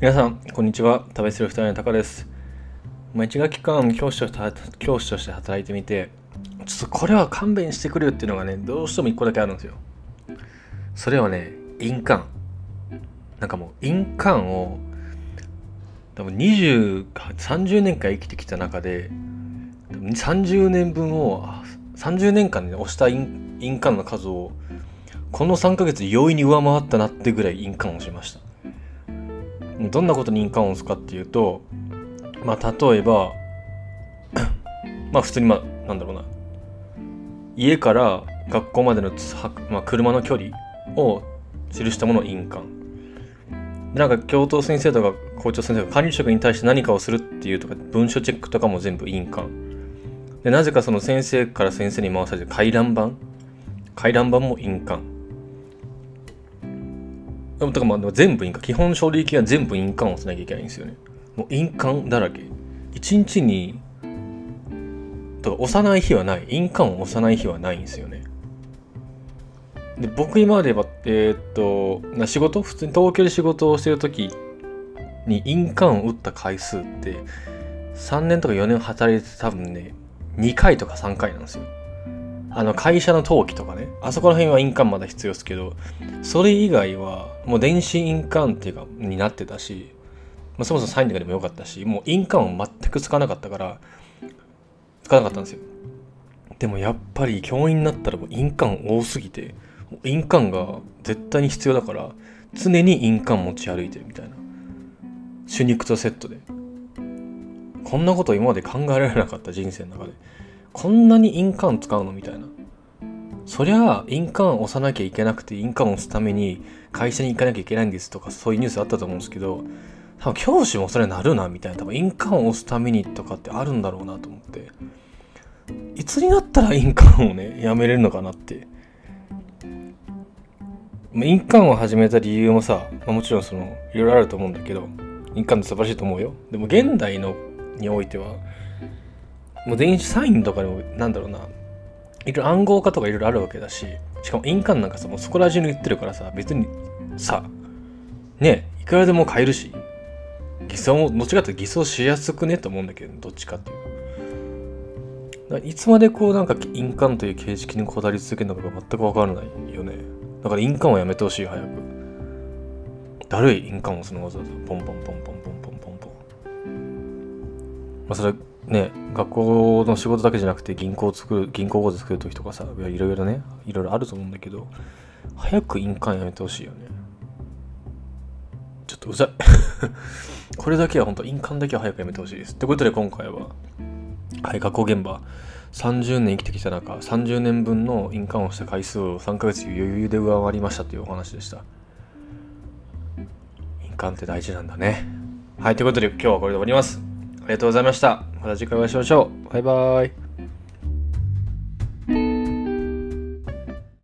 皆さん、こんにちは。食べする二人のタカです。まあ、一学期間教師として教師として働いてみて、ちょっとこれは勘弁してくれよっていうのがね、どうしても一個だけあるんですよ。それはね、印鑑。なんかもう、印鑑を、多分20、30年間生きてきた中で、30年分を、30年間で、ね、押した印印鑑の数を、この3ヶ月容易に上回ったなってぐらい印鑑をしました。どんなことに印鑑を押すかっていうと、まあ、例えば、まあ、普通に、まあ、なんだろうな。家から学校までの、まあ、車の距離を記したものを印鑑。なんか教頭先生とか校長先生が管理職に対して何かをするっていうとか文書チェックとかも全部印鑑。で、なぜかその先生から先生に回されて回覧板回覧板も印鑑。でも、かまあ全部印鑑。基本書類系は全部印鑑をしなきゃいけないんですよね。もう印鑑だらけ。一日に、とか押さない日はない。印鑑を押さない日はないんですよね。で、僕今までは、えー、っと、仕事？普通に東京で仕事をしてる時に印鑑を打った回数って、3年とか4年働いて多分ね、2回とか3回なんですよ。あの会社の登記とかね、あそこら辺は印鑑まだ必要ですけど、それ以外はもう電子印鑑っていうか、になってたし、まあ、そもそもサインとかでもよかったし、もう印鑑を全くつかなかったから、つかなかったんですよ。でもやっぱり教員になったらもう印鑑多すぎて、印鑑が絶対に必要だから、常に印鑑持ち歩いてるみたいな。手肉とセットで。こんなこと今まで考えられなかった人生の中で。こんなに印鑑使うのみたいな。そりゃあ、印鑑を押さなきゃいけなくて、印鑑を押すために会社に行かなきゃいけないんですとか、そういうニュースあったと思うんですけど、多分教師もそれなるな、みたいな。多分印鑑を押すためにとかってあるんだろうなと思って。いつになったら印鑑をね、やめれるのかなって。印鑑を始めた理由もさ、まあ、もちろんその、いろいろあると思うんだけど、印鑑って素晴らしいと思うよ。でも現代のにおいては、もう電子サインとかでも、なんだろうな、いろいろ暗号化とかいろいろあるわけだし、しかも印鑑なんかさ、もうそこら中に売ってるからさ、別にさ、ね、いくらでも買えるし、偽装どっちかって偽装しやすくねと思うんだけど、どっちかっていういつまでこうなんか印鑑という形式にこだわり続けるのかが全くわからないよね。だから印鑑はやめてほしい、早く。だるい印鑑をそのわざわざポンポンポンポンポンポンまあそれね、学校の仕事だけじゃなくて銀行を作る、銀行口座作る時とかさ、いろいろね、いろいろあると思うんだけど、早く印鑑やめてほしいよね。ちょっとうざい。これだけは本当印鑑だけは早くやめてほしいです。ってことで今回は、はい、学校現場、30年生きてきた中、30年分の印鑑をした回数を3ヶ月余裕で上回りましたというお話でした。印鑑って大事なんだね。はい、ということで今日はこれで終わります。ありがとうございました。また次回お会いしましょう。バイバイ。